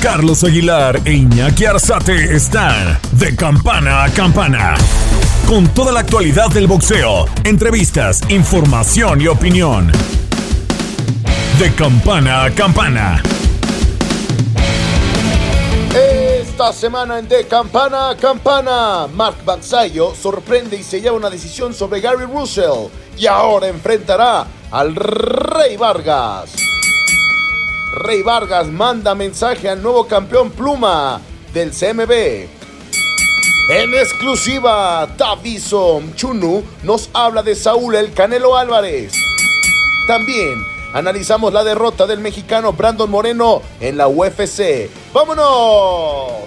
Carlos Aguilar e Iñaki Arzate están de campana a campana. Con toda la actualidad del boxeo, entrevistas, información y opinión. De campana a campana. Esta semana en De Campana a Campana, Mark Baxayo sorprende y se lleva una decisión sobre Gary Russell y ahora enfrentará al Rey Vargas. Rey Vargas manda mensaje al nuevo campeón pluma del CMB. En exclusiva, Taviso Chunu nos habla de Saúl El Canelo Álvarez. También analizamos la derrota del mexicano Brandon Moreno en la UFC. ¡Vámonos!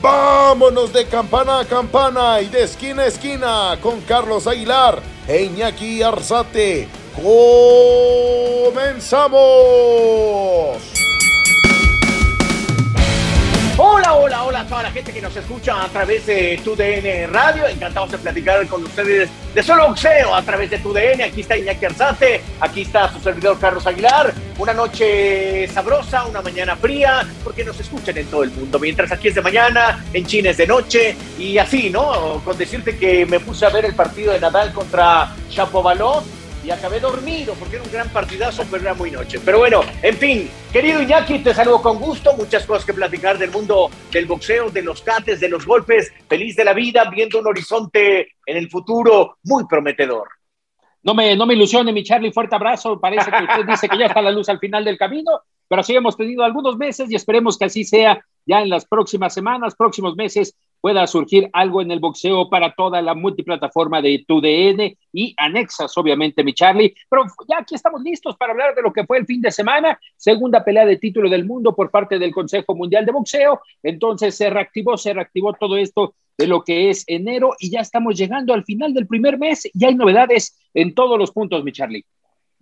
¡Vámonos de campana a campana y de esquina a esquina con Carlos Aguilar e Iñaki Arzate! ¡Comenzamos! Toda la gente que nos escucha a través de TUDN Radio. Encantados de platicar con ustedes de solo boxeo a través de TUDN. Aquí está Iñaki Arzate, aquí está su servidor Carlos Aguilar. Una noche sabrosa, una mañana fría, porque nos escuchan en todo el mundo. Mientras aquí es de mañana, en China es de noche y así, ¿no? Con decirte que me puse a ver el partido de Nadal contra Chapovalov y acabé dormido porque era un gran partidazo, pero era muy noche. Pero bueno, en fin, querido Iñaki, te saludo con gusto, muchas cosas que platicar del mundo del boxeo, de los cates, de los golpes, feliz de la vida, viendo un horizonte en el futuro muy prometedor. No me, no me ilusione, mi Charlie, fuerte abrazo. Parece que usted dice que ya está la luz al final del camino, pero sí hemos tenido algunos meses y esperemos que así sea ya en las próximas semanas, próximos meses, pueda surgir algo en el boxeo para toda la multiplataforma de TUDN y anexas, obviamente, mi Charlie. Pero ya aquí estamos listos para hablar de lo que fue el fin de semana, segunda pelea de título del mundo por parte del Consejo Mundial de Boxeo. Entonces se reactivó, se reactivó todo esto de lo que es enero y ya estamos llegando al final del primer mes y hay novedades en todos los puntos, mi Charlie.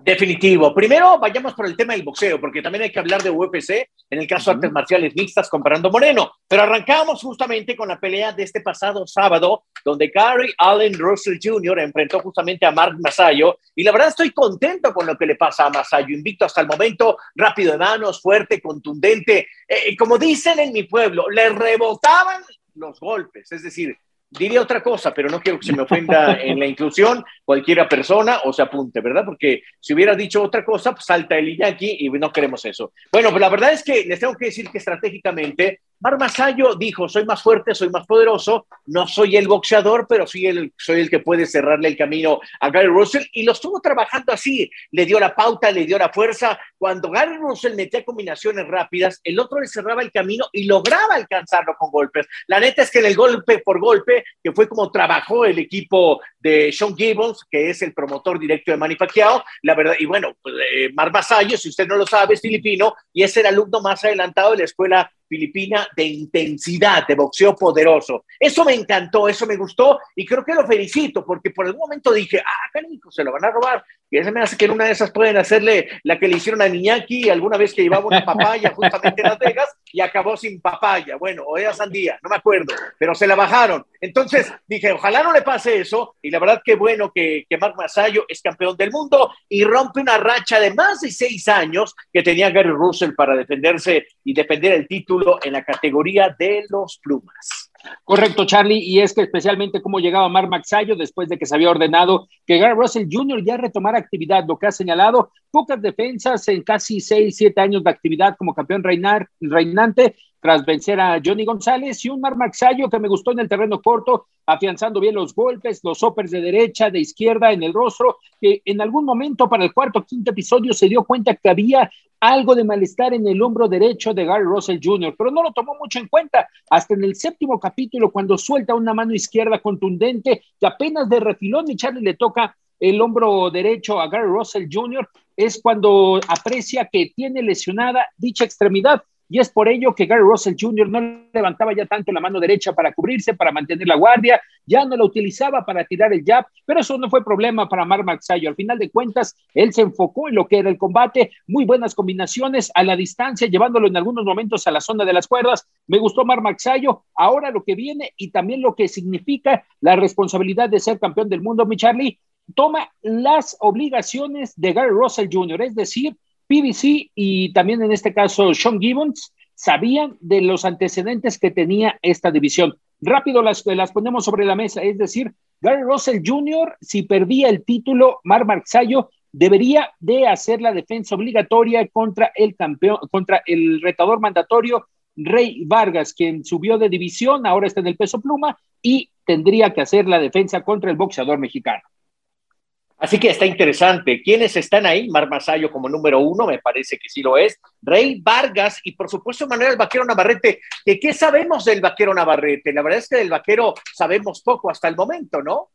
Definitivo. Primero vayamos por el tema del boxeo, porque también hay que hablar de UFC, en el caso de artes marciales mixtas comparando Moreno. Pero arrancamos justamente con la pelea de este pasado sábado, donde Gary Allen Russell Jr. enfrentó justamente a Mark Masayo. Y la verdad estoy contento con lo que le pasa a Masayo. Invicto hasta el momento, rápido de manos, fuerte, contundente. Eh, como dicen en mi pueblo, le rebotaban los golpes. Es decir, diría otra cosa, pero no quiero que se me ofenda en la inclusión cualquiera persona o se apunte, ¿verdad? Porque si hubiera dicho otra cosa, pues salta el Iñaki y no queremos eso. Bueno, pues la verdad es que les tengo que decir que estratégicamente Mar Masayo dijo, soy más fuerte, soy más poderoso, no soy el boxeador, pero sí el, soy el que puede cerrarle el camino a Gary Russell y lo estuvo trabajando así, le dio la pauta, le dio la fuerza. Cuando Gary Russell metía combinaciones rápidas, el otro le cerraba el camino y lograba alcanzarlo con golpes. La neta es que en el golpe por golpe, que fue como trabajó el equipo de Sean Gibbons, que es el promotor directo de Manny Pacquiao, la verdad, y bueno, pues, eh, si usted no lo sabe, es filipino y es el alumno más adelantado de la escuela filipina de intensidad, de boxeo poderoso. Eso me encantó, eso me gustó y creo que lo felicito porque por algún momento dije, ah, canico, se lo van a robar. Y eso me hace que en una de esas pueden hacerle la que le hicieron a Niñaki alguna vez que llevaba una papaya justamente en Las Vegas y acabó sin papaya. Bueno, o era sandía, no me acuerdo, pero se la bajaron. Entonces dije, ojalá no le pase eso y la verdad que bueno que, que Mark Masayo es campeón del mundo y rompe una racha de más de seis años que tenía Gary Russell para defenderse y defender el título en la categoría de los plumas. Correcto, Charlie, y es que especialmente cómo llegaba Mark Maxayo después de que se había ordenado que Gary Russell Jr. ya retomara actividad, lo que ha señalado, pocas defensas en casi seis, siete años de actividad como campeón reinar, reinante, tras vencer a Johnny González y un Mar Maxayo que me gustó en el terreno corto, afianzando bien los golpes, los hoppers de derecha, de izquierda, en el rostro, que en algún momento para el cuarto o quinto episodio se dio cuenta que había algo de malestar en el hombro derecho de Gary Russell Jr., pero no lo tomó mucho en cuenta hasta en el séptimo capítulo cuando suelta una mano izquierda contundente que apenas de refilón y Charlie le toca el hombro derecho a Gary Russell Jr., es cuando aprecia que tiene lesionada dicha extremidad y es por ello que Gary Russell Jr. no levantaba ya tanto la mano derecha para cubrirse, para mantener la guardia, ya no la utilizaba para tirar el jab, pero eso no fue problema para Mar Maxayo. Al final de cuentas, él se enfocó en lo que era el combate, muy buenas combinaciones a la distancia, llevándolo en algunos momentos a la zona de las cuerdas. Me gustó Mar Maxayo, ahora lo que viene y también lo que significa la responsabilidad de ser campeón del mundo, mi Charlie, toma las obligaciones de Gary Russell Jr., es decir, PBC y también en este caso Sean Gibbons sabían de los antecedentes que tenía esta división. Rápido las, las ponemos sobre la mesa, es decir, Gary Russell Jr., si perdía el título, Mar Marxayo debería de hacer la defensa obligatoria contra el campeón, contra el retador mandatorio Rey Vargas, quien subió de división, ahora está en el peso pluma y tendría que hacer la defensa contra el boxeador mexicano. Así que está interesante. ¿Quiénes están ahí? Mar Masayo como número uno, me parece que sí lo es. Rey Vargas y por supuesto Manuel Vaquero Navarrete. ¿Qué sabemos del Vaquero Navarrete? La verdad es que del Vaquero sabemos poco hasta el momento, ¿no?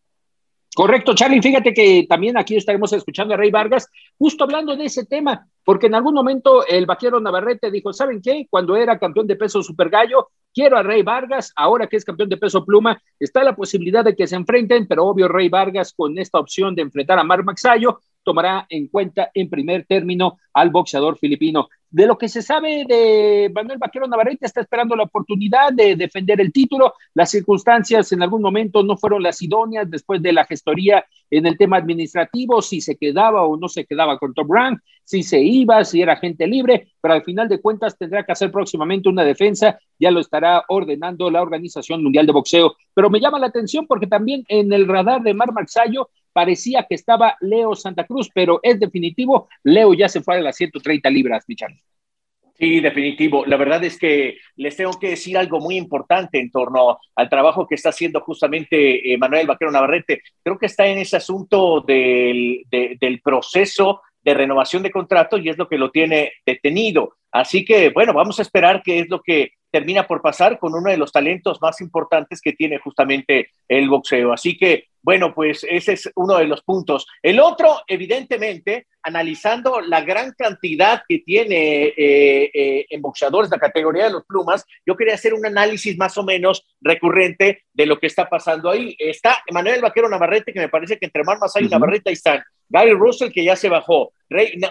Correcto, Charlie. Fíjate que también aquí estaremos escuchando a Rey Vargas, justo hablando de ese tema, porque en algún momento el vaquero Navarrete dijo: ¿Saben qué? Cuando era campeón de peso super gallo, quiero a Rey Vargas. Ahora que es campeón de peso pluma, está la posibilidad de que se enfrenten, pero obvio, Rey Vargas con esta opción de enfrentar a Mar Maxayo tomará en cuenta en primer término al boxeador filipino. De lo que se sabe de Manuel Vaquero Navarrete, está esperando la oportunidad de defender el título. Las circunstancias en algún momento no fueron las idóneas después de la gestoría en el tema administrativo, si se quedaba o no se quedaba con Top Rank, si se iba, si era gente libre, pero al final de cuentas tendrá que hacer próximamente una defensa, ya lo estará ordenando la Organización Mundial de Boxeo. Pero me llama la atención porque también en el radar de Mar Marxayo parecía que estaba Leo Santa Cruz, pero es definitivo, Leo ya se fue a las 130 libras, Michal. Sí, definitivo. La verdad es que les tengo que decir algo muy importante en torno al trabajo que está haciendo justamente eh, Manuel Vaquero Navarrete. Creo que está en ese asunto del, del proceso de renovación de contrato y es lo que lo tiene detenido. Así que, bueno, vamos a esperar qué es lo que termina por pasar con uno de los talentos más importantes que tiene justamente el boxeo. Así que bueno, pues ese es uno de los puntos. El otro, evidentemente, analizando la gran cantidad que tiene eh, eh, en boxeadores la categoría de los plumas, yo quería hacer un análisis más o menos recurrente de lo que está pasando ahí. Está Manuel Vaquero Navarrete, que me parece que entre más hay Navarrete ahí están. Gary Russell, que ya se bajó.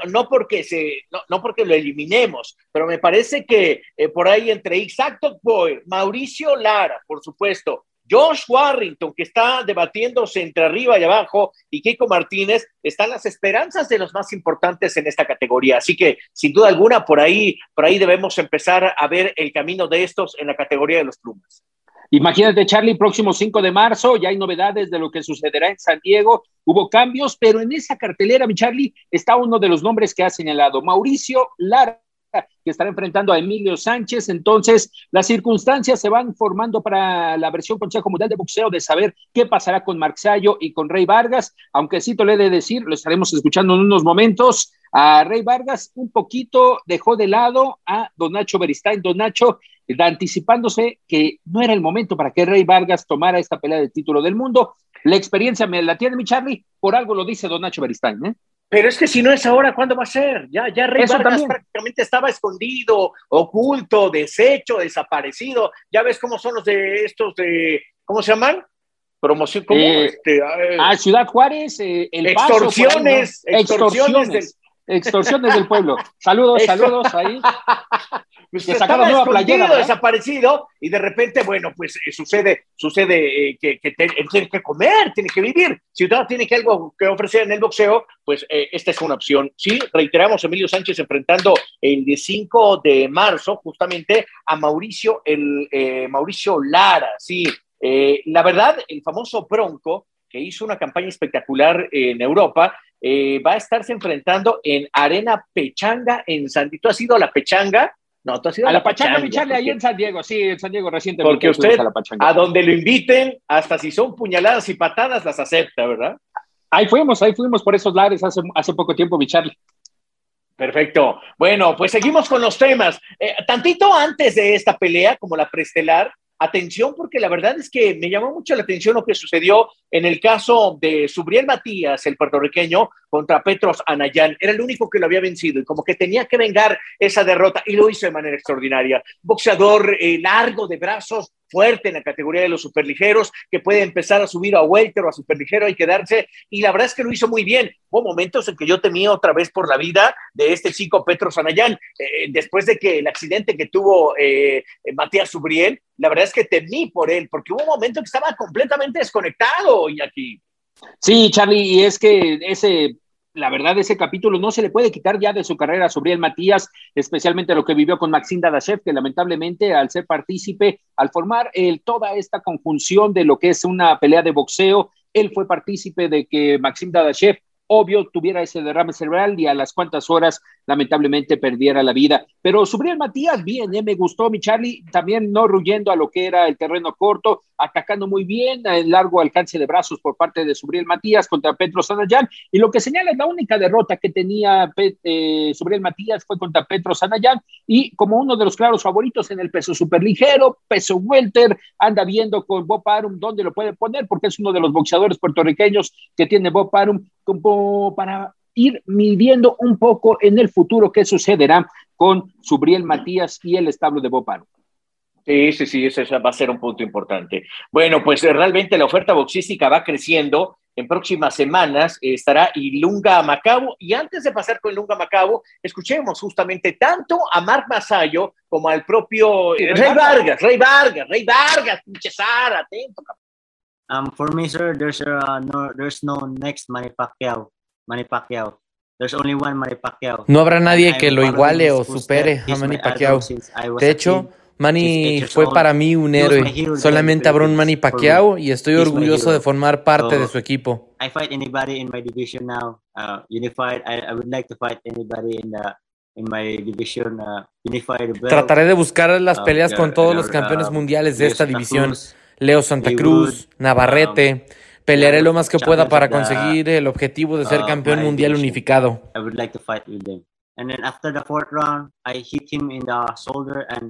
No, porque se, no, porque lo eliminemos, pero me parece que eh, por ahí entre Isaac Boy, Mauricio Lara, por supuesto, Josh Warrington, que está debatiéndose entre arriba y abajo, y Keiko Martínez, están las esperanzas de los más importantes en esta categoría. Así que, sin duda alguna, por ahí, por ahí debemos empezar a ver el camino de estos en la categoría de los plumas. Imagínate, Charlie, próximo 5 de marzo, ya hay novedades de lo que sucederá en San Diego. Hubo cambios, pero en esa cartelera, mi Charlie, está uno de los nombres que ha señalado, Mauricio Lara que estará enfrentando a Emilio Sánchez. Entonces, las circunstancias se van formando para la versión Consejo Mundial de Boxeo de saber qué pasará con Marxayo y con Rey Vargas, aunque sí te le he de decir, lo estaremos escuchando en unos momentos. A Rey Vargas un poquito dejó de lado a Don Nacho Beristain. Don Nacho anticipándose que no era el momento para que Rey Vargas tomara esta pelea del título del mundo. La experiencia me la tiene mi Charlie, por algo lo dice Don Nacho Beristain. ¿eh? Pero es que si no es ahora, ¿cuándo va a ser? Ya, ya Rey Vargas prácticamente estaba escondido, oculto, deshecho, desaparecido. Ya ves cómo son los de estos de, ¿cómo se llaman? Promoción, ¿cómo? Eh, este, ah, Ciudad Juárez, eh, el extorsiones, extorsiones, extorsiones, del pueblo. Saludos, saludos ahí. pues estaba escondido, desaparecido, y de repente, bueno, pues eh, sucede, sucede eh, que, tiene que comer, tiene que vivir. Si usted tiene que algo que ofrecer en el boxeo, pues eh, esta es una opción. Sí, reiteramos, Emilio Sánchez enfrentando el 5 de marzo justamente a Mauricio, el Mauricio Lara, sí. la verdad, el famoso Bronco, que hizo una campaña espectacular en Europa, va a estarse enfrentando en Arena Pechanga en San ¿Tú has ido a la Pechanga? No, tú has ido a, la, Pachanga, Pachanga ahí en San Diego, sí, en San Diego recientemente. Porque usted, a, donde lo inviten, hasta si son puñaladas y patadas, las acepta, ¿verdad? Ahí fuimos, ahí fuimos por esos lares hace, hace poco tiempo, mi Charlie. Perfecto. Bueno, pues seguimos con los temas. Eh, tantito antes de esta pelea, como la prestelar, atención porque la verdad es que me llamó mucho la atención lo que sucedió en el caso de Subriel Matías, el puertorriqueño, contra Petros Anayán. Era el único que lo había vencido y como que tenía que vengar esa derrota y lo hizo de manera extraordinaria. Boxeador eh, largo de brazos, fuerte en la categoría de los superligeros, que puede empezar a subir a welter o a superligero y quedarse. Y la verdad es que lo hizo muy bien. Hubo momentos en que yo temía otra vez por la vida de este chico Petro Sanayán. Eh, después de que el accidente que tuvo eh, Matías Subriel, la verdad es que temí por él, porque hubo un momento que estaba completamente desconectado, y aquí. Sí, Charlie, y es que ese la verdad, ese capítulo no se le puede quitar ya de su carrera sobre el Matías, especialmente lo que vivió con Maxim Dadashev, que lamentablemente al ser partícipe, al formar el, toda esta conjunción de lo que es una pelea de boxeo, él fue partícipe de que Maxim Dadashev obvio tuviera ese derrame cerebral y a las cuantas horas lamentablemente perdiera la vida. Pero Subriel Matías, bien, ¿eh? me gustó mi Charlie, también no ruyendo a lo que era el terreno corto, atacando muy bien en largo alcance de brazos por parte de Subriel Matías contra Petro Sanayán. Y lo que señala es la única derrota que tenía eh, Subriel Matías fue contra Petro Sanayán y como uno de los claros favoritos en el peso superligero, peso welter, anda viendo con Bob Arum dónde lo puede poner porque es uno de los boxeadores puertorriqueños que tiene Bob Arum como para ir midiendo un poco en el futuro qué sucederá con Subriel Matías y el establo de Boparo. Sí, sí, sí, ese va a ser un punto importante. Bueno, pues eh, realmente la oferta boxística va creciendo. En próximas semanas estará Ilunga Macabo. Y antes de pasar con Ilunga Macabo, escuchemos justamente tanto a Mark Masayo como al propio eh, Rey Vargas, Rey Vargas, Rey Vargas, Pinchesar, atento. Um, for me, sir, there's uh, no, there's no next Manny Pacquiao. Manny Pacquiao. There's only one Manny Pacquiao. No habrá nadie que lo iguale o supere a Manny Pacquiao. De hecho, Manny fue para mí un héroe. Solamente habrá un Manny Pacquiao y estoy orgulloso de formar parte de su equipo. I fight anybody in my division now. Uh, unified. I, I would like to fight anybody in the in my division. Uh, unified. Trataré de buscar las uh, peleas con todos los campeones mundiales de esta división. Leo Santa Cruz, Navarrete. Pelearé lo más que pueda para conseguir el objetivo de ser uh, campeón mundial unificado.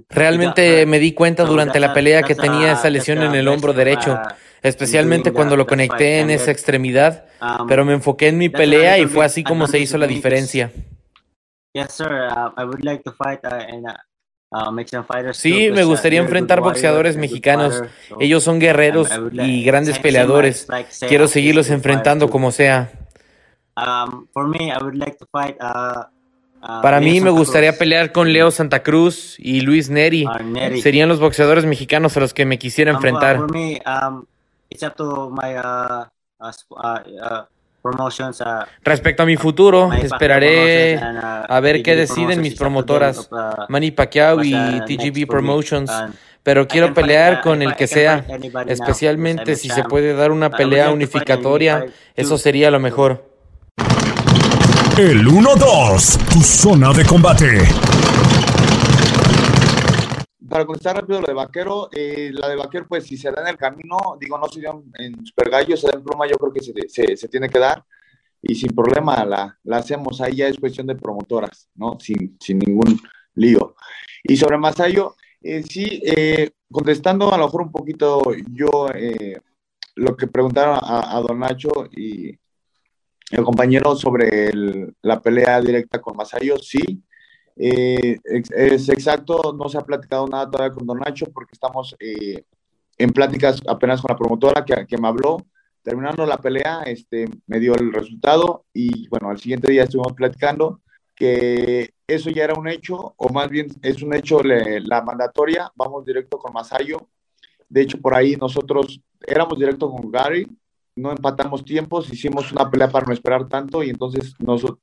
Realmente me di cuenta durante la pelea que tenía esa lesión en el hombro derecho, uh, especialmente cuando lo conecté en esa extremidad, um, pero me enfoqué en mi pelea y fue así como se hizo la diferencia. Yes, sir. Uh, I would like to fight sí, me gustaría enfrentar boxeadores mexicanos. Ellos son guerreros y grandes peleadores. Quiero seguirlos enfrentando como sea. Um, uh, uh, Para mí me gustaría pelear con Leo Santa Cruz y Luis Neri. Uh, Serían los boxeadores mexicanos a los que me quisiera um, enfrentar. Respecto a mi futuro, esperaré a ver qué deciden mis promotoras, Manny Pacquiao y TGB Promotions. Pero quiero pelear con el que sea, especialmente si se puede dar una pelea unificatoria, eso sería lo mejor. El 1-2, tu zona de combate para contestar rápido lo de Vaquero, eh, la de Vaquero, pues si se da en el camino, digo, no se dio en Super Gallo, se da en pluma, yo creo que se, se, tiene que dar y sin problema la, la, hacemos. Ahí ya es cuestión de promotoras, ¿no? Sin, sin ningún lío. Y sobre Masayo, eh, sí, eh, contestando a lo mejor un poquito yo lo que preguntaron a, Don Nacho y el compañero sobre la pelea directa con Masayo, sí, eh, es exacto, no se ha platicado nada todavía con Don Nacho porque estamos eh, en pláticas apenas con la promotora que, que, me habló. Terminando la pelea, este, me dio el resultado y bueno, al siguiente día estuvimos platicando que eso ya era un hecho, o más bien es un hecho la mandatoria, vamos directo con Masayo. De hecho, por ahí nosotros éramos directo con Gary, no empatamos tiempos, hicimos una pelea para no esperar tanto y entonces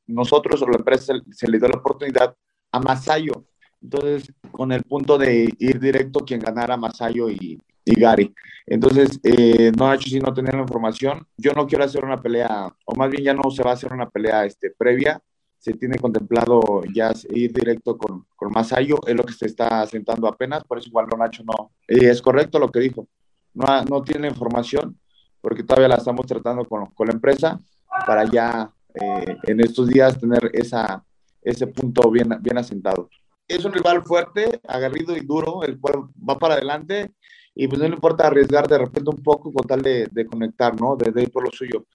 nosotros o la empresa se le dio la oportunidad a Masayo. Entonces, con el punto de ir directo quien ganara Masayo y, y Gary. Entonces, eh, no ha hecho sino tener la información. Yo no quiero hacer una pelea, o más bien ya no se va a hacer una pelea este, previa. Se tiene contemplado ya ir directo con, con Masayo, es lo que se está sentando apenas, por eso igual no Nacho no. Eh, es correcto lo que dijo. No, no tiene información, porque todavía la estamos tratando con, con la empresa para ya eh, en estos días tener esa, ese punto bien, bien asentado. Es un rival fuerte, agarrido y duro, el cual va para adelante y pues no le importa arriesgar de repente un poco con tal de, de conectar, ¿no? De, de, ir por lo suyo.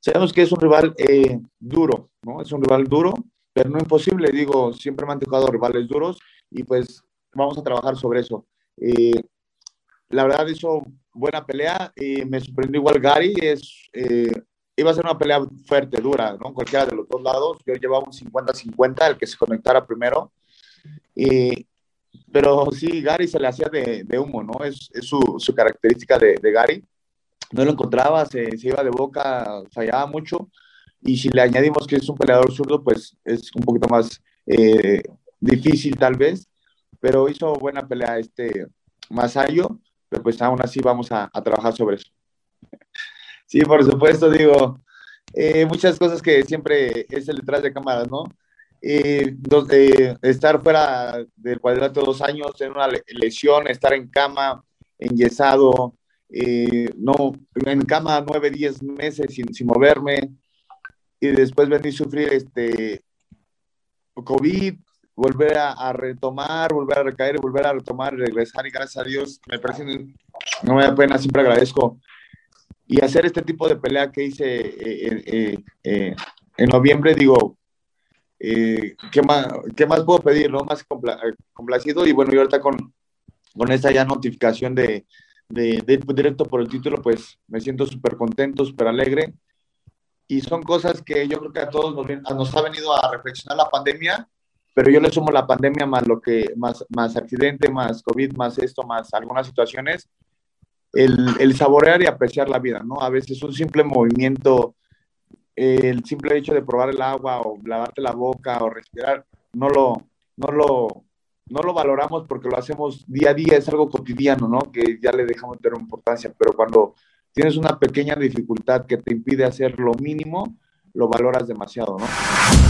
Sabemos que es un rival eh, duro, ¿no? Es un rival duro, pero no imposible, digo, siempre me han tocado rivales duros y pues vamos a trabajar sobre eso. Eh, la verdad hizo buena pelea y me sorprendió igual Gary, es, eh, iba a ser una pelea fuerte, dura, ¿no? Cualquiera de los dos lados, yo llevaba un 50-50, el que se conectara primero, y, pero sí, Gary se le hacía de, de humo, ¿no? Es, es su, su, característica de, de, Gary. No lo encontraba, se, se, iba de boca, fallaba mucho. Y si le añadimos que es un peleador zurdo, pues es un poquito más eh, difícil tal vez. Pero hizo buena pelea este Masayo, pero pues aún así vamos a, trabajar sobre eso. Sí, por supuesto, digo, eh, muchas cosas que siempre es el detrás de cámaras, ¿no? eh, estar fuera del cuadrilátero dos años, en una lesión, estar en cama, enyesado, eh, no, en cama nueve, diez meses sin, sin moverme, y después venir a sufrir este COVID, volver a, a, retomar, volver a recaer, volver a retomar, regresar, y gracias a Dios, me parece, no me da pena, siempre agradezco. Y hacer este tipo de pelea que hice eh, eh, eh en noviembre, digo, eh, ¿qué, más, ¿qué más puedo pedir? ¿no? Más complacido y bueno, y ahorita con, con esta ya notificación de, de, de directo por el título, pues me siento súper contento, súper alegre. Y son cosas que yo creo que a todos nos, nos, ha venido a reflexionar la pandemia, pero yo le sumo la pandemia más lo que, más, más accidente, más COVID, más esto, más algunas situaciones, el, el saborear y apreciar la vida, ¿no? A veces un simple movimiento el simple hecho de probar el agua o lavarte la boca o respirar, no lo, no lo, no lo valoramos porque lo hacemos día a día, es algo cotidiano, ¿no? Que ya le dejamos de tener importancia, pero cuando tienes una pequeña dificultad que te impide hacer lo mínimo, lo valoras demasiado, ¿no?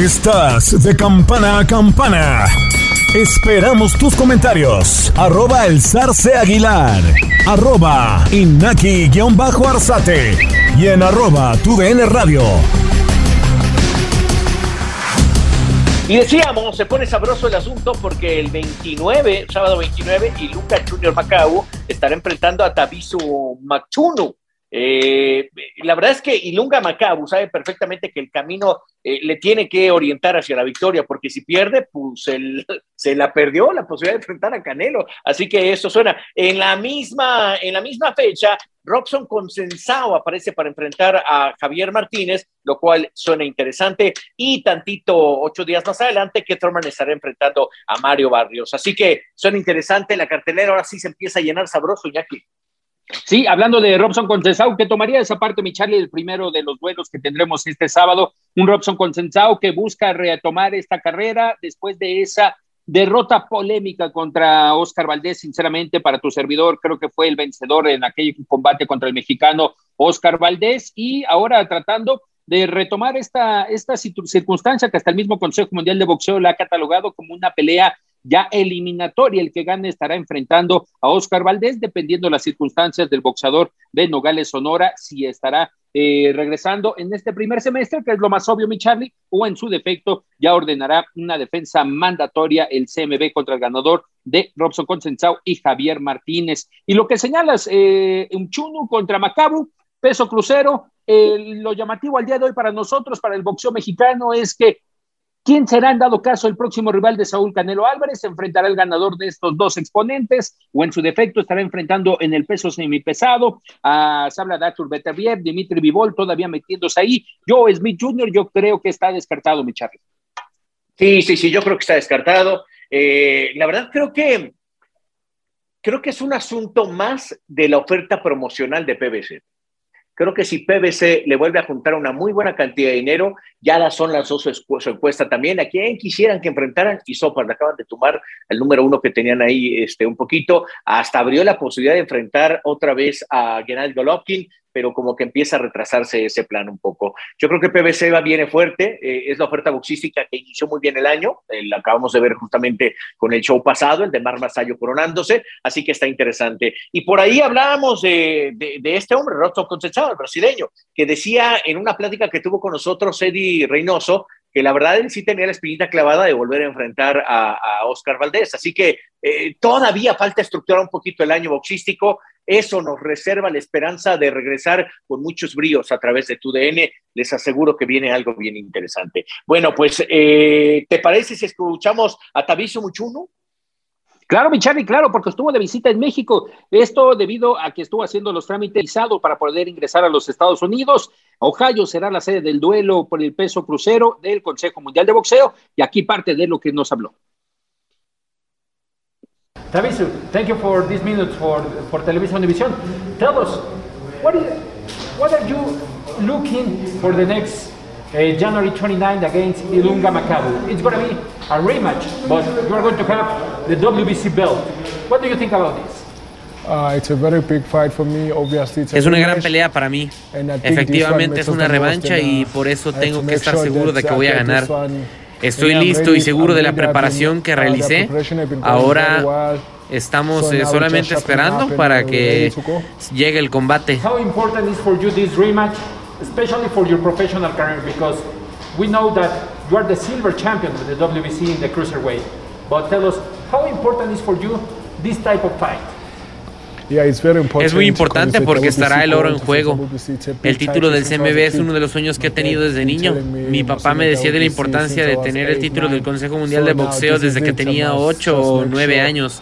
Estás de campana a campana. Esperamos tus comentarios. Arroba el zarce aguilar. Arroba inaki-arzate. Y en arroba tu radio. Y decíamos, se pone sabroso el asunto porque el 29, sábado 29, y Lucas Junior Macau estará enfrentando a Tabisu Machuno Eh, la verdad es que Ilunga Macabu sabe perfectamente que el camino eh, le tiene que orientar hacia la victoria, porque si pierde, pues se la perdió la posibilidad de enfrentar a Canelo. Así que eso suena. En la misma, en la misma fecha, Robson Consensao aparece para enfrentar a Javier Martínez, lo cual suena interesante. Y tantito, ocho días más adelante, que estará enfrentando a Mario Barrios. Así que suena interesante. La cartelera ahora sí se empieza a llenar sabroso, Jackie. Sí, hablando de Robson Consensao, que tomaría esa parte, mi Charlie, el primero de los duelos que tendremos este sábado. Un Robson Consensao que busca retomar esta carrera después de esa derrota polémica contra Oscar Valdés, sinceramente, para tu servidor, creo que fue el vencedor en aquel combate contra el mexicano Oscar Valdés, y ahora tratando de retomar esta, esta circunstancia que hasta el mismo Consejo Mundial de Boxeo la ha catalogado como una pelea ya eliminatoria. El que gane estará enfrentando a Oscar Valdés, dependiendo de las circunstancias del boxeador de Nogales Sonora, si estará eh, regresando en este primer semestre, que es lo más obvio, mi Charlie, o en su defecto ya ordenará una defensa mandatoria el CMB contra el ganador de Robson Consensao y Javier Martínez. Y lo que señalas, eh, un Chunu contra Macabu, peso crucero, lo llamativo al día de hoy para nosotros, para el boxeo mexicano, es que ¿Quién será en dado caso el próximo rival de Saúl Canelo Álvarez? ¿Se enfrentará el ganador de estos dos exponentes o en su defecto estará enfrentando en el peso semipesado a Sabla Datur Beterbiev, Dimitri Vivol todavía metiéndose ahí? Yo, Smith Jr., yo creo que está descartado, mi Charlie. Sí, sí, sí, yo creo que está descartado. Eh, la verdad creo que creo que es un asunto más de la oferta promocional de PBC. Creo que si PBC le vuelve a juntar una muy buena cantidad de dinero, ya las son dos su encuesta también. ¿A quién quisieran que enfrentaran? Y Sopa, le acaban de tomar el número uno que tenían ahí este, un poquito. Hasta abrió la posibilidad de enfrentar otra vez a Gennady Golovkin pero como que empieza a retrasarse ese plan un poco. Yo creo que PBC va viene fuerte, eh, es la oferta boxística que inició muy bien el año, la acabamos de ver justamente con el show pasado, el de Mar Masayo coronándose, así que está interesante. Y por ahí hablábamos de, de, este hombre, Roto Concechado, el brasileño, que decía en una plática que tuvo con nosotros Eddie Reynoso, que la verdad él sí tenía la espinita clavada de volver a enfrentar a, Oscar Valdés. Así que eh, todavía falta estructurar un poquito el año boxístico. Eso nos reserva la esperanza de regresar con muchos bríos a través de tu DN. Les aseguro que viene algo bien interesante. Bueno, pues, eh, ¿te parece si escuchamos a Tabiso Muchuno? Claro, mi Charlie, claro, porque estuvo de visita en México. Esto debido a que estuvo haciendo los trámites para poder ingresar a los Estados Unidos. Ohio será la sede del duelo por el peso crucero del Consejo Mundial de Boxeo y aquí parte de lo que nos habló. Tavisu, thank you for this minute for, for Television Division. Tell us, what, is, what are you looking for the next uh, January 29th against Ilunga Macabu? It's going to be a rematch, but you are going to have the WBC belt. What do you think about this? Uh, it's a very big fight for me. Obviously, it's es una gran pelea para mí. Efectivamente es una revancha y por eso tengo que estar seguro de que voy a ganar. Estoy listo y seguro de la preparación que realicé. Ahora estamos eh, solamente esperando para que llegue el combate. Especially for your professional career because we know that you are the silver champion of the WBC in the cruiserweight. But tell us, how important is for you this type of fight? Es muy importante porque estará el oro en juego. El título del CMB es uno de los sueños que he tenido desde niño. Mi papá me decía de la importancia de tener el título del Consejo Mundial de Boxeo desde que tenía 8 o 9 años.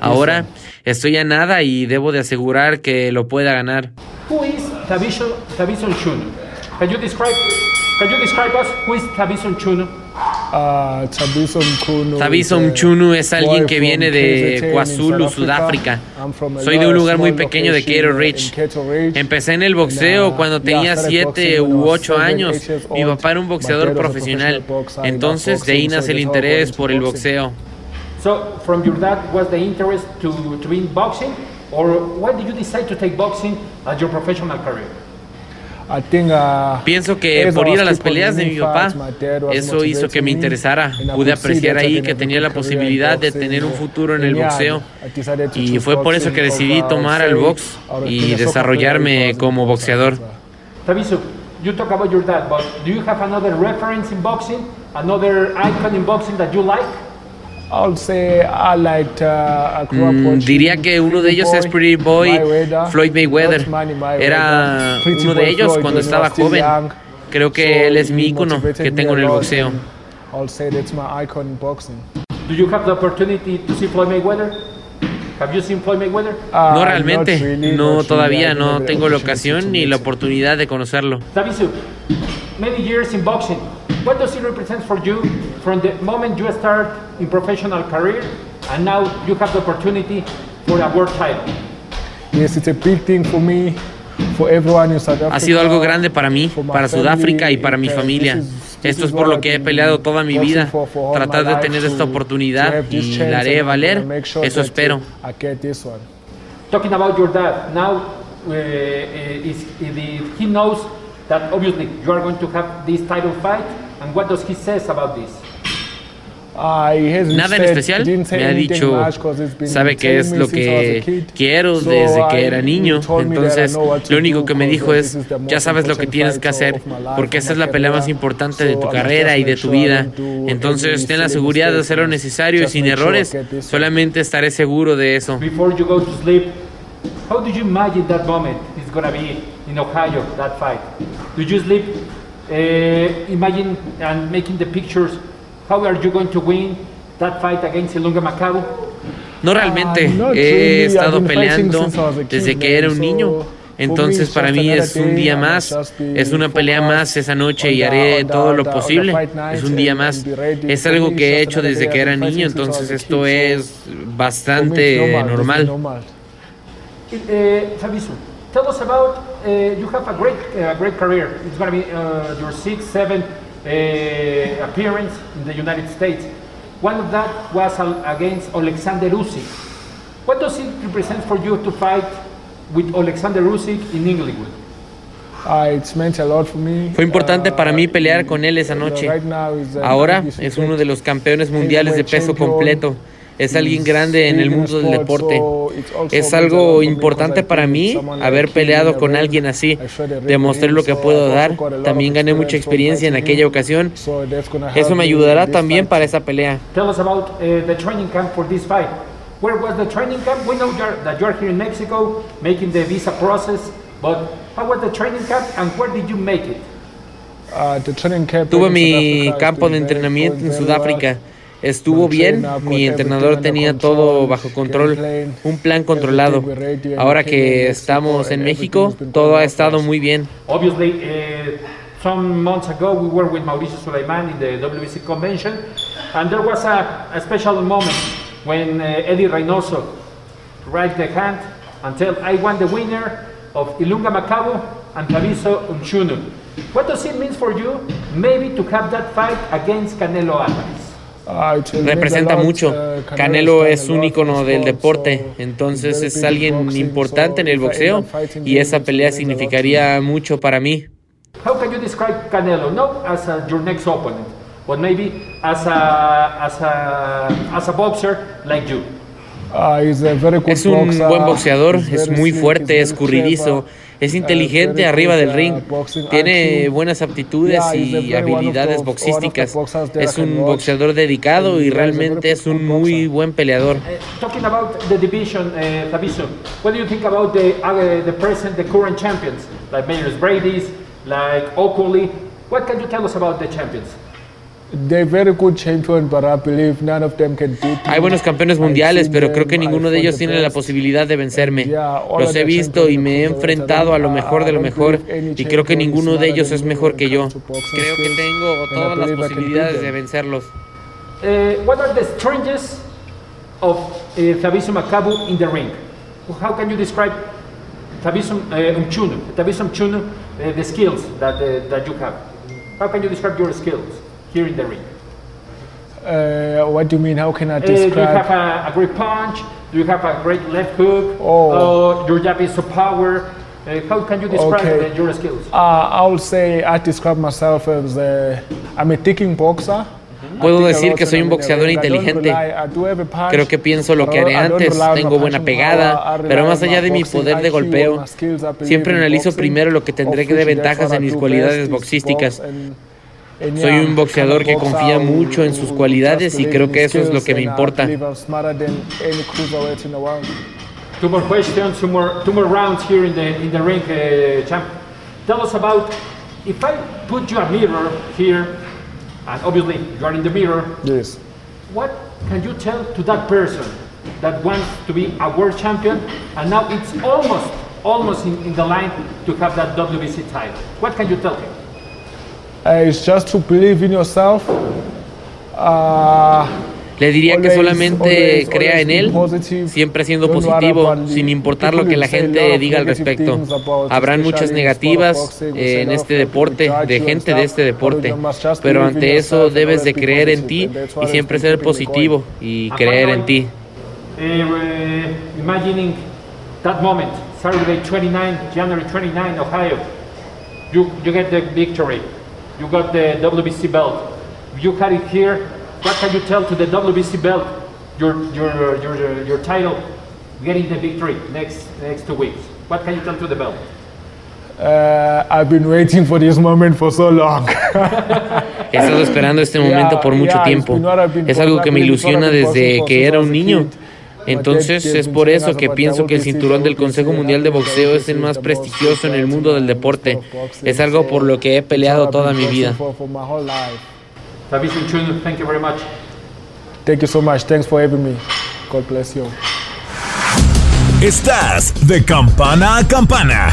Ahora estoy a nada y debo de asegurar que lo pueda ganar. Who is Can you describe Can you describe us who is Tabison Chuno? Uh, Tabison Chunu es alguien que viene de KwaZulu, Sudáfrica. Soy de un lugar muy pequeño de Cato Ridge. Empecé en el boxeo cuando tenía 7 u 8 años. Mi papá era un boxeador profesional. Entonces de ahí nace el interés por el boxeo. So, from your dad was the interest to, to be in boxing, or why did you decide to take boxing as your professional career? Uh, Pienso que por ir a las peleas de mi papá, eso hizo que me interesara. Pude apreciar ahí que tenía la posibilidad de tener un futuro en el boxeo. Y fue por eso que decidí tomar el box y desarrollarme como boxeador. Tabisu, you talk about your dad, but do you have another reference in boxing? Another icon in boxing that you like? Mm, diría que uno de ellos es Pretty Boy, Floyd Mayweather. Era uno de ellos cuando estaba joven. Creo que él es mi ícono que tengo en el boxeo. Do you have the opportunity to see Floyd Mayweather? Have you seen Floyd Mayweather? Uh, no realmente, no todavía no tengo la ocasión ni la oportunidad de conocerlo. Many years in boxing. What does it represent for you from the moment you start in professional career and now you have the opportunity for a world title? Yes, it's a big thing for me. Ha sido algo grande para mí, para Sudáfrica y para mi familia. Esto es por lo que he peleado toda mi vida, tratar de tener esta oportunidad y la haré valer, eso espero. Talking about your dad, now uh, is, he knows that obviously you are going to have this title fight, and what does he says about this? Nada en especial, me ha dicho, sabe que es lo que quiero desde que era niño, entonces lo único que me dijo es, ya sabes lo que tienes que hacer, porque esa es la pelea más importante de tu carrera y de tu vida, entonces ten la seguridad de hacer lo necesario y sin errores, solamente estaré seguro de eso. How did you imagine that moment is going to be in Ohio, that fight? Did you sleep, uh, imagine and making the pictures How are you going to win that fight against Ilunga Macau? No realmente, ah, he estado peleando desde que era un niño. Entonces para mí es un día más, es una pelea más esa noche y haré todo lo posible. Es un día más. Es algo que he hecho desde que era niño, entonces esto es bastante normal. Eh, Fabisu, tell us about uh, you have a great, uh, great career. It's going to be uh, your sixth, seventh uh, appearance in the United States. One of that was against Alexander Usyk. What does it represent for you to fight with Alexander Usyk in Inglewood? Uh, Fue importante para mí pelear con él esa noche. Ahora es uno de los campeones mundiales de peso completo es alguien grande en el mundo del deporte. Es algo importante para mí haber peleado con alguien así. Demostré lo que puedo dar. También gané mucha experiencia en aquella ocasión. Eso me ayudará también para esa pelea. Tell us about uh, the training camp for this fight. Where was the training camp? We know that you're here in Mexico making the visa process, but how was the training camp and where did you make it? Uh, Tuve mi campo de entrenamiento en Sudáfrica. Estuvo bien, mi entrenador tenía todo bajo control, un plan controlado. Ahora que estamos en México, todo ha estado muy bien. Obviously, uh, some months ago we were with Mauricio Suleiman in the WBC convention, and there was a, a special moment when uh, Eddie Reynoso raised the hand and said, I want the winner of Ilunga Macabo and Taviso Unchunu. What does it mean for you maybe to have that fight against Canelo Alvarez? Representa mucho. Canelo es un icono del deporte, entonces es alguien importante en el boxeo y esa pelea significaría mucho para mí. How can you describe Canelo? Not as a, your next opponent, but maybe as a, as a, as a boxer like you. Uh, es un buen boxeador, es muy fuerte, escurridizo es inteligente arriba del ring, tiene buenas aptitudes y habilidades boxísticas. Es un boxeador dedicado y realmente es un muy buen peleador. Eh, talking about the division, uh, Tabiso, what do you think about the, uh, the present, the current champions, like Mayors Brady's, like Oakley? What can you tell us about the champions? Hay buenos campeones mundiales, pero creo que ninguno de ellos tiene la posibilidad de vencerme. Los he visto y me he enfrentado a lo mejor de lo mejor y creo que ninguno de ellos es mejor que yo. Creo que tengo todas las posibilidades de vencerlos. Uh, what are the strangest of uh, Fabricio Macabu in the ring? How can you describe uh, Fabricio Umchuno, uh, the skills that, uh, that you have? How can you describe your skills? Here in the ring? Uh, what do you mean? How can I describe? Uh, do you have a, a, great punch? Do you have a great left hook? Oh, uh, your jab is so power. Uh, how can you describe okay. your skills? Uh, I will say I describe myself as a, I'm a ticking boxer. Puedo decir que soy un boxeador inteligente. Creo que pienso lo que haré antes. Tengo buena pegada, pero más allá de mi poder de golpeo, siempre analizo primero lo que tendré de ventajas en mis cualidades boxísticas. Soy un boxeador que confía mucho en sus cualidades y creo que eso es lo que me importa. Two more questions, two more, two more rounds here in the in the ring, uh, champ. Tell us about if I put you a mirror here, and obviously you are in the mirror. Yes. What can you tell to that person that wants to be a world champion and now it's almost almost in, in the line to have that WBC title? What can you tell him? Uh, it's just to believe in yourself. Uh, Le diría que solamente crea en él, siempre siendo positivo, sin importar lo que la gente diga al respecto. Habrán muchas negativas en este deporte, de gente de este deporte, pero ante eso debes de creer en ti y siempre ser positivo y creer en ti. Imagining that moment, Saturday 29, January 29, Ohio, you, you get the victory, you got the WBC belt, you had it here what can you tell to the WBC belt, your, your, your, your title, getting the victory next, next two weeks? What can you tell to the belt? Uh, I've been waiting for this moment for so long. He estado esperando este momento por mucho tiempo. Es algo que me ilusiona desde que era un niño. Entonces es por eso que pienso que el cinturón del Consejo Mundial de Boxeo es el más prestigioso en el mundo del deporte. Es algo por lo que he peleado toda mi vida. Thank you very much. Thank you so much. Thanks for having me. God bless you. Estás de campana a campana.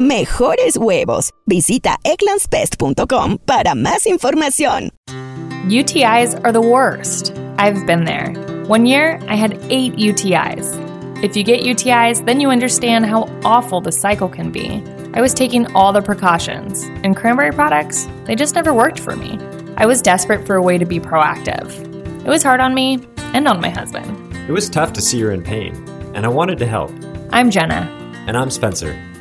mejores huevos. Visita egglandsbest.com para más información. UTIs are the worst. I've been there. One year, I had eight UTIs. If you get UTIs, then you understand how awful the cycle can be. I was taking all the precautions, and cranberry products, they just never worked for me. I was desperate for a way to be proactive. It was hard on me and on my husband. It was tough to see her in pain, and I wanted to help. I'm Jenna. And I'm Spencer.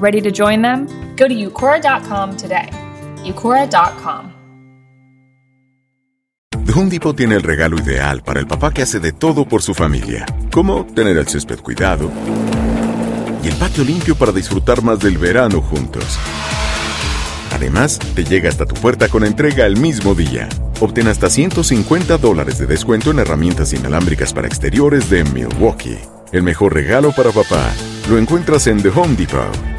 Ready to join them? Go to Eucora.com today. Eucora.com. The Home Depot tiene el regalo ideal para el papá que hace de todo por su familia, como tener el césped cuidado y el patio limpio para disfrutar más del verano juntos. Además, te llega hasta tu puerta con entrega el mismo día. Obtén hasta 150 dólares de descuento en herramientas inalámbricas para exteriores de Milwaukee. El mejor regalo para papá lo encuentras en The Home Depot.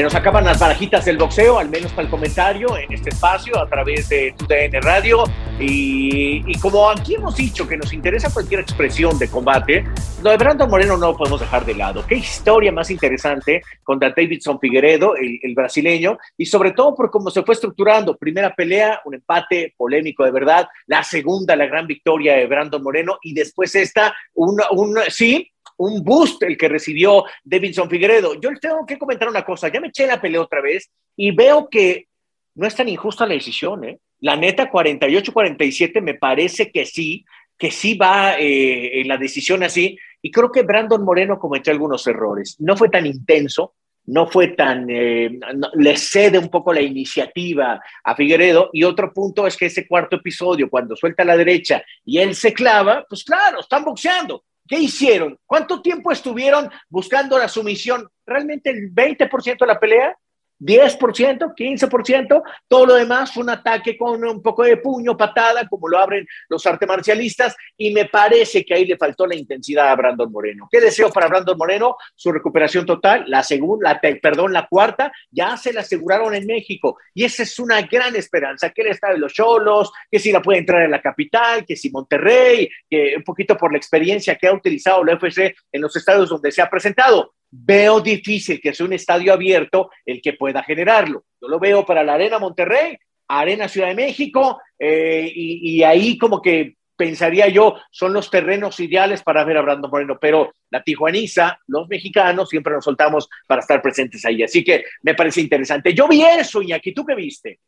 Se nos acaban las barajitas del boxeo, al menos para el comentario en este espacio a través de TUDN Radio. Y, como aquí hemos dicho que nos interesa cualquier expresión de combate, lo de Brandon Moreno no lo podemos dejar de lado. Qué historia más interesante contra Davidson Figueredo, el, el brasileño, y sobre todo por cómo se fue estructurando. Primera pelea, un empate polémico de verdad. La segunda, la gran victoria de Brandon Moreno. Y después esta, un, un sí, un boost el que recibió Davidson Figueredo. Yo les tengo que comentar una cosa, ya me eché la pelea otra vez y veo que no es tan injusta la decisión, ¿eh? La neta, 48-47 me parece que sí, que sí va eh, en la decisión así. Y creo que Brandon Moreno cometió algunos errores. No fue tan intenso, no fue tan, eh, le cede un poco la iniciativa a Figueredo. Y otro punto es que ese cuarto episodio, cuando suelta a la derecha y él se clava, pues claro, están boxeando. ¿Qué hicieron? ¿Cuánto tiempo estuvieron buscando la sumisión? ¿Realmente el 20% de la pelea? 10%, 15%, todo lo demás fue un ataque con un poco de puño, patada, como lo abren los artes marcialistas, y me parece que ahí le faltó la intensidad a Brandon Moreno. ¿Qué deseo para Brandon Moreno? Su recuperación total, la segunda, perdón, la cuarta, ya se la aseguraron en México, y esa es una gran esperanza, que él está de los Cholos, que si la puede entrar en la capital, que si Monterrey, que un poquito por la experiencia que ha utilizado la UFC en los estados donde se ha presentado, Veo difícil que sea un estadio abierto el que pueda generarlo. Yo lo veo para la Arena Monterrey, Arena Ciudad de México, eh, y, ahí como que pensaría yo, son los terrenos ideales para ver a Brandon Moreno, pero la tijuaniza, los mexicanos, siempre nos soltamos para estar presentes ahí. Así que me parece interesante. Yo vi eso, Iñaki, ¿tú qué viste?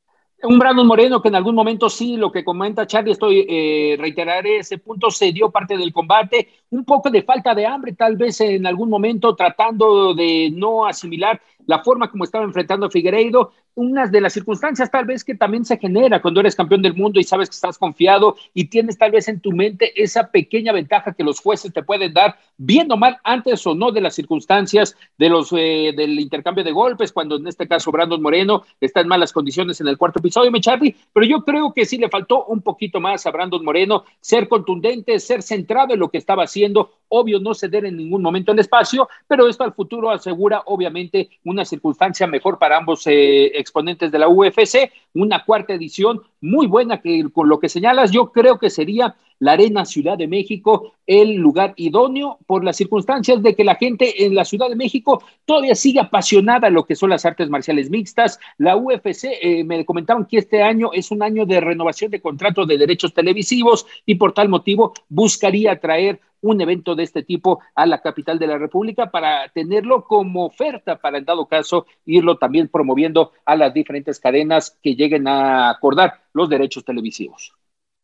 Un Brandon Moreno que en algún momento sí, lo que comenta Charlie, estoy eh, reiteraré ese punto, se dio parte del combate, un poco de falta de hambre, tal vez en algún momento tratando de no asimilar la forma como estaba enfrentando a Figueiredo, unas de las circunstancias tal vez que también se genera cuando eres campeón del mundo y sabes que estás confiado y tienes tal vez en tu mente esa pequeña ventaja que los jueces te pueden dar, viendo mal antes o no de las circunstancias de los, eh, del intercambio de golpes, cuando en este caso Brandon Moreno está en malas condiciones en el cuarto episodio, me Charlie, pero yo creo que sí le faltó un poquito más a Brandon Moreno, ser contundente, ser centrado en lo que estaba haciendo, obvio no ceder en ningún momento el espacio, pero esto al futuro asegura obviamente una circunstancia mejor para ambos eh, exponentes de la UFC, una cuarta edición muy buena que con lo que señalas, yo creo que sería la Arena Ciudad de México el lugar idóneo por las circunstancias de que la gente en la Ciudad de México todavía sigue apasionada en lo que son las artes marciales mixtas. La UFC eh, me comentaron que este año es un año de renovación de contratos de derechos televisivos y por tal motivo buscaría traer un evento de este tipo a la capital de la República para tenerlo como oferta para en dado caso irlo también promoviendo a las diferentes cadenas que lleguen a acordar los derechos televisivos.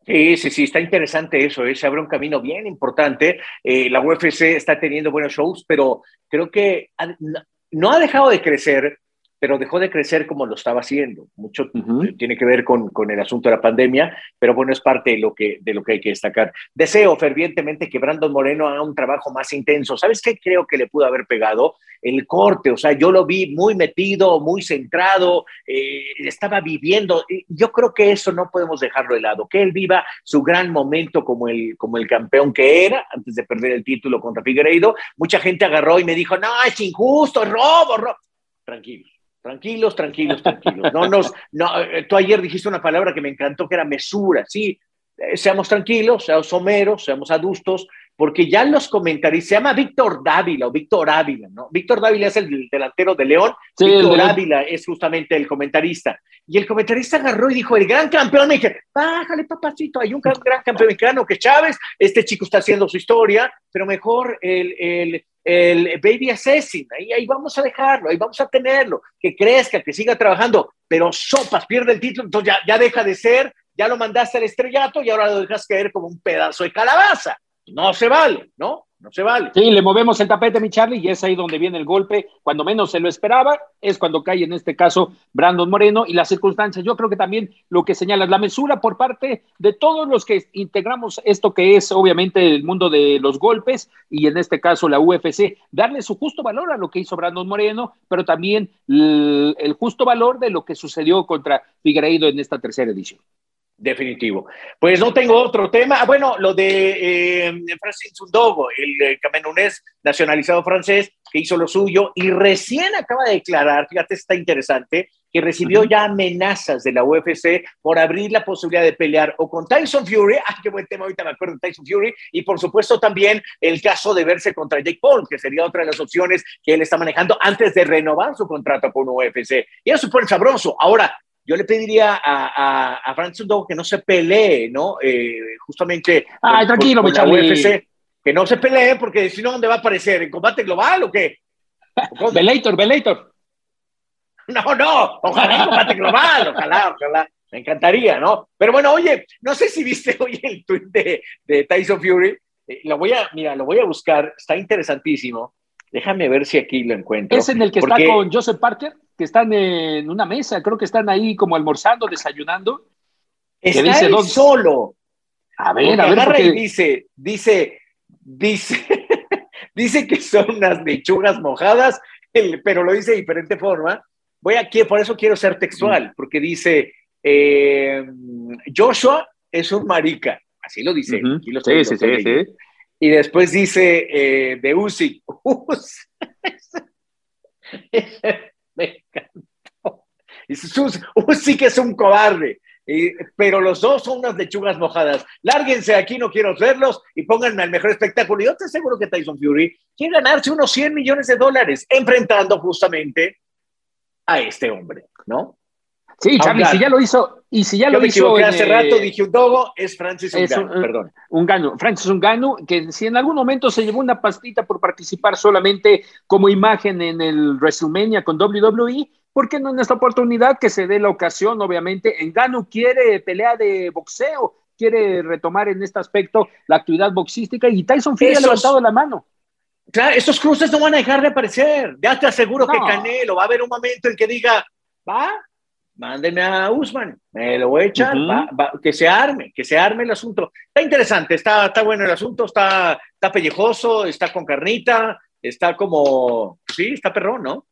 Sí, sí, está interesante eso, ¿eh? se abre un camino bien importante. Eh, la UFC está teniendo buenos shows, pero creo que no ha dejado de crecer pero dejó de crecer como lo estaba haciendo. Mucho tiene que ver con, con, el asunto de la pandemia, pero bueno, es parte de lo, que, de lo que hay que destacar. Deseo fervientemente que Brandon Moreno haga un trabajo más intenso. ¿Sabes qué creo que le pudo haber pegado? El corte, o sea, yo lo vi muy metido, muy centrado, eh, estaba viviendo. Yo creo que eso no podemos dejarlo de lado, que él viva su gran momento como el, como el campeón que era antes de perder el título contra Figueiredo. Mucha gente agarró y me dijo, no, es injusto, es robo, robo. Tranquilos Tranquilos, tranquilos, tranquilos. No nos, no, eh, tú ayer dijiste una palabra que me encantó, que era mesura. Sí, eh, seamos tranquilos, seamos someros, seamos adustos, porque ya los comentaristas, se llama Víctor Dávila o Víctor Ávila, ¿no? Víctor Dávila es el delantero de León, Víctor Ávila es justamente el comentarista. Y el comentarista agarró y dijo, el gran campeón, me dije, bájale papacito, hay un gran, campeón mexicano que Chávez, este chico está haciendo su historia, pero mejor el, el, el Baby Assassin, ahí, ahí vamos a dejarlo, ahí vamos a tenerlo, que crezca, que siga trabajando, pero Sopas pierde el título, entonces ya, ya deja de ser, ya lo mandaste al estrellato y ahora lo dejas caer como un pedazo de calabaza. No se vale, ¿no? No se vale. Sí, le movemos el tapete, mi Charlie, y es ahí donde viene el golpe. Cuando menos se lo esperaba, es cuando cae en este caso Brandon Moreno y las circunstancias. Yo creo que también lo que señala la mesura por parte de todos los que integramos esto que es obviamente el mundo de los golpes y en este caso la UFC, darle su justo valor a lo que hizo Brandon Moreno, pero también el justo valor de lo que sucedió contra Figueiredo en esta tercera edición. Definitivo. Pues no tengo otro tema. Ah, bueno, lo de eh, Francis Sundogo, el eh, camerunés nacionalizado francés, que hizo lo suyo y recién acaba de declarar, fíjate, está interesante, que recibió ya amenazas de la UFC por abrir la posibilidad de pelear o con Tyson Fury, ah, qué buen tema, ahorita me acuerdo de Tyson Fury, y por supuesto también el caso de verse contra Jake Paul, que sería otra de las opciones que él está manejando antes de renovar su contrato con UFC. Y eso fue sabroso. Ahora, yo le pediría a, a, Francis que no se pelee, ¿no? Eh, justamente. Ay, tranquilo, UFC, que no se pelee, porque si no, ¿dónde va a aparecer? ¿En combate global o qué? Velator, Velator. No, no, ojalá en combate global, ojalá, ojalá. Me encantaría, ¿no? Pero bueno, oye, no sé si viste hoy el tweet de, de Tyson Fury. Eh, lo voy a, mira, lo voy a buscar, está interesantísimo. Déjame ver si aquí lo encuentro. ¿Es en el que está con Joseph Parker? Que están en una mesa, creo que están ahí como almorzando, desayunando. Está dice solo. A ver, a ver. Y dice, dice, dice, dice que son unas lechugas mojadas, pero lo dice de diferente forma. Voy aquí, por eso quiero ser textual, porque dice, eh, Joshua es un marica. Así lo dice. sí, sí, sí, Y después dice eh, de Uzi. Me encantó. Dice, Uzi que es un cobarde. pero los dos son unas lechugas mojadas. Lárguense aquí, no quiero verlos y pónganme al mejor espectáculo. Yo te aseguro que Tyson Fury quiere ganarse unos 100 millones de dólares enfrentando justamente a este hombre, ¿no? Sí, Charlie, si ya lo hizo, y si ya lo hizo. hace rato, dije un dogo, es Francis Ungano, perdón. Ungano, Francis Ungano, que si en algún momento se llevó una pastita por participar solamente como imagen en el WrestleMania con WWE, ¿por qué no en esta oportunidad que se dé la ocasión? Obviamente, Ungano quiere pelea de boxeo, quiere retomar en este aspecto la actividad boxística y Tyson Fury ha levantado la mano. Claro, estos cruces no van a dejar de aparecer. Ya te aseguro que Canelo va a haber un momento en que diga, va, mándenme a Usman, me lo voy a echar, que se arme, que se arme el asunto. Está interesante, está, está bueno el asunto, está, está pellejoso, está con carnita, está como, sí, está perrón, ¿no?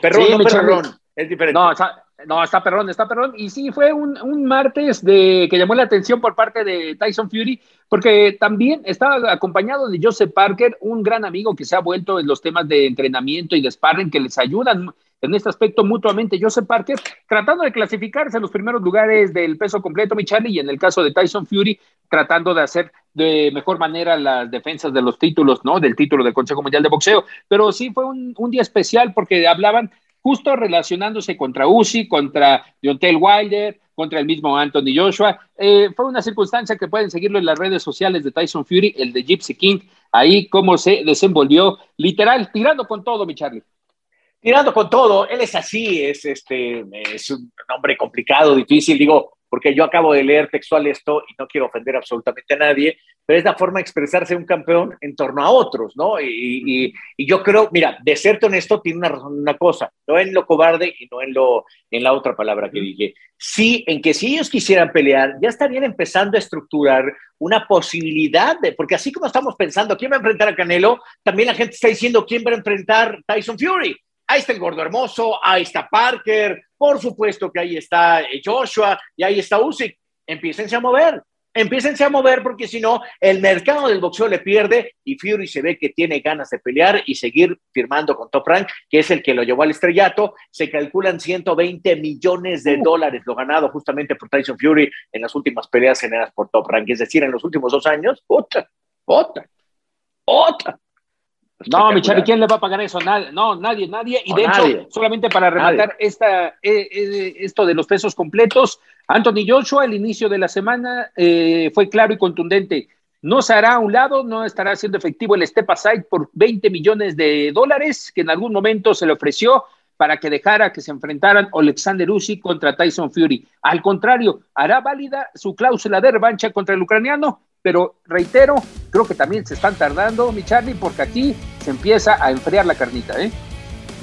Perrón, no perrón, es diferente. No, está, no, está perrón, está perrón. Y sí, fue un, un, martes de, que llamó la atención por parte de Tyson Fury, porque también estaba acompañado de Joseph Parker, un gran amigo que se ha vuelto en los temas de entrenamiento y de sparring que les ayudan en este aspecto mutuamente. Joseph Parker tratando de clasificarse en los primeros lugares del peso completo, mi Charlie, y en el caso de Tyson Fury, tratando de hacer de mejor manera las defensas de los títulos, ¿no? Del título del Consejo Mundial de Boxeo. Pero sí fue un, un día especial porque hablaban justo relacionándose contra Uzi, contra Deontay Wilder, contra el mismo Anthony Joshua. Eh, fue una circunstancia que pueden seguirlo en las redes sociales de Tyson Fury, el de Gypsy King, ahí cómo se desenvolvió, literal, tirando con todo, mi Charlie tirando con todo. Él es así, es, este, es un hombre complicado, difícil, digo, porque yo acabo de leer textual esto y no quiero ofender absolutamente a nadie, pero es la forma de expresarse un campeón en torno a otros, ¿no? Y, yo creo, mira, de serte honesto, tiene una razón una cosa, no en lo cobarde y no en, lo, en la otra palabra que dije. Sí, en que si ellos quisieran pelear, ya estarían empezando a estructurar una posibilidad de, porque así como estamos pensando, ¿quién va a enfrentar a Canelo? También la gente está diciendo, ¿quién va a enfrentar Tyson Fury? Ahí está el gordo hermoso, ahí está Parker, por supuesto que ahí está eh, Joshua y ahí está Usyk. Empiécense a mover, empiécense a mover porque si no, el mercado del boxeo le pierde y Fury se ve que tiene ganas de pelear y seguir firmando con Top Rank, que es el que lo llevó al estrellato. Se calculan 120 millones de dólares lo ganado justamente por Tyson Fury en las últimas peleas generadas por Top Rank, es decir, en los últimos dos años, otra, otra, otra. No, Michelle, ¿quién le va a pagar eso? Nadie, no, nadie, nadie. Y de hecho, solamente para rematar esta, eh, eh, esto de los pesos completos, Anthony Joshua, el inicio de la semana eh, fue claro y contundente. No se hará a un lado, no estará haciendo efectivo el Step Aside por 20 millones de dólares que en algún momento se le ofreció para que dejara que se enfrentaran Alexander Usyk contra Tyson Fury. Al contrario, hará válida su cláusula de revancha contra el ucraniano pero reitero, creo que también se están tardando, mi Charlie, porque aquí se empieza a enfriar la carnita, ¿eh?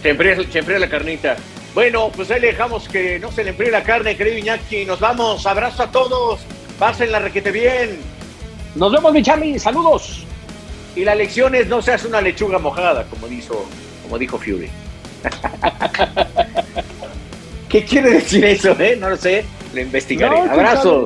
Se enfría, se enfría la carnita. Bueno, pues ahí le dejamos que no se le enfríe la carne, querido Iñaki. Nos vamos, abrazo a todos, pasen la requete bien. Nos vemos, mi Charlie, saludos. Y la lección es no seas una lechuga mojada, como dijo, como dijo Fury. ¿Qué quiere decir eso, eh? No lo sé, lo investigaré. Abrazos.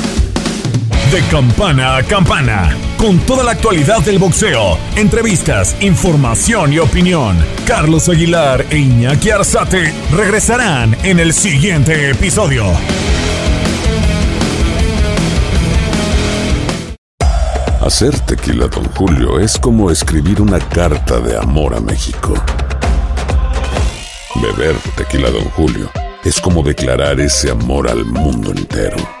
De campana a campana, con toda la actualidad del boxeo, entrevistas, información y opinión. Carlos Aguilar e Iñaki Arzate regresarán en el siguiente episodio. Hacer tequila, don Julio, es como escribir una carta de amor a México. Beber tequila, don Julio, es como declarar ese amor al mundo entero.